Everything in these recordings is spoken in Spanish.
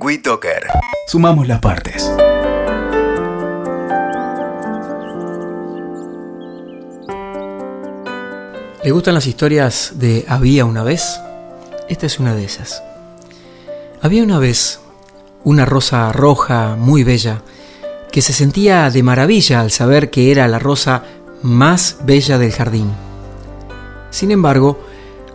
WeToker. Sumamos las partes. ¿Le gustan las historias de Había una vez? Esta es una de esas. Había una vez una rosa roja muy bella que se sentía de maravilla al saber que era la rosa más bella del jardín. Sin embargo,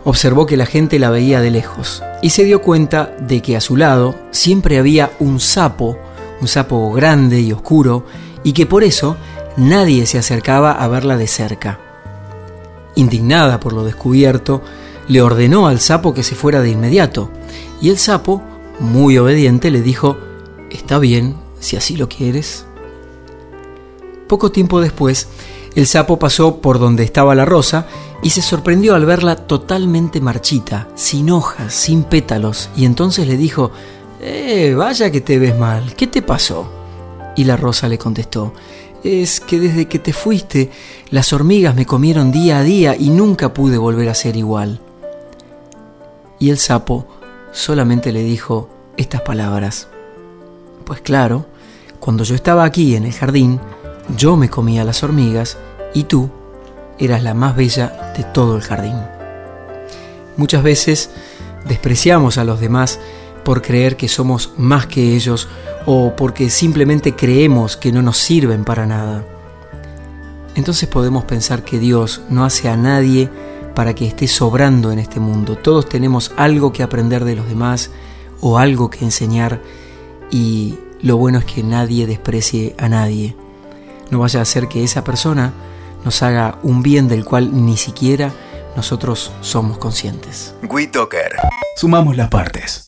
observó que la gente la veía de lejos y se dio cuenta de que a su lado siempre había un sapo, un sapo grande y oscuro, y que por eso nadie se acercaba a verla de cerca. Indignada por lo descubierto, le ordenó al sapo que se fuera de inmediato, y el sapo, muy obediente, le dijo, Está bien, si así lo quieres. Poco tiempo después, el sapo pasó por donde estaba la rosa y se sorprendió al verla totalmente marchita, sin hojas, sin pétalos, y entonces le dijo, Eh, vaya que te ves mal, ¿qué te pasó? Y la rosa le contestó, es que desde que te fuiste, las hormigas me comieron día a día y nunca pude volver a ser igual. Y el sapo solamente le dijo estas palabras, pues claro, cuando yo estaba aquí en el jardín, yo me comía las hormigas y tú eras la más bella de todo el jardín. Muchas veces despreciamos a los demás por creer que somos más que ellos o porque simplemente creemos que no nos sirven para nada. Entonces podemos pensar que Dios no hace a nadie para que esté sobrando en este mundo. Todos tenemos algo que aprender de los demás o algo que enseñar y lo bueno es que nadie desprecie a nadie. No vaya a ser que esa persona nos haga un bien del cual ni siquiera nosotros somos conscientes. WeToker. Sumamos las partes.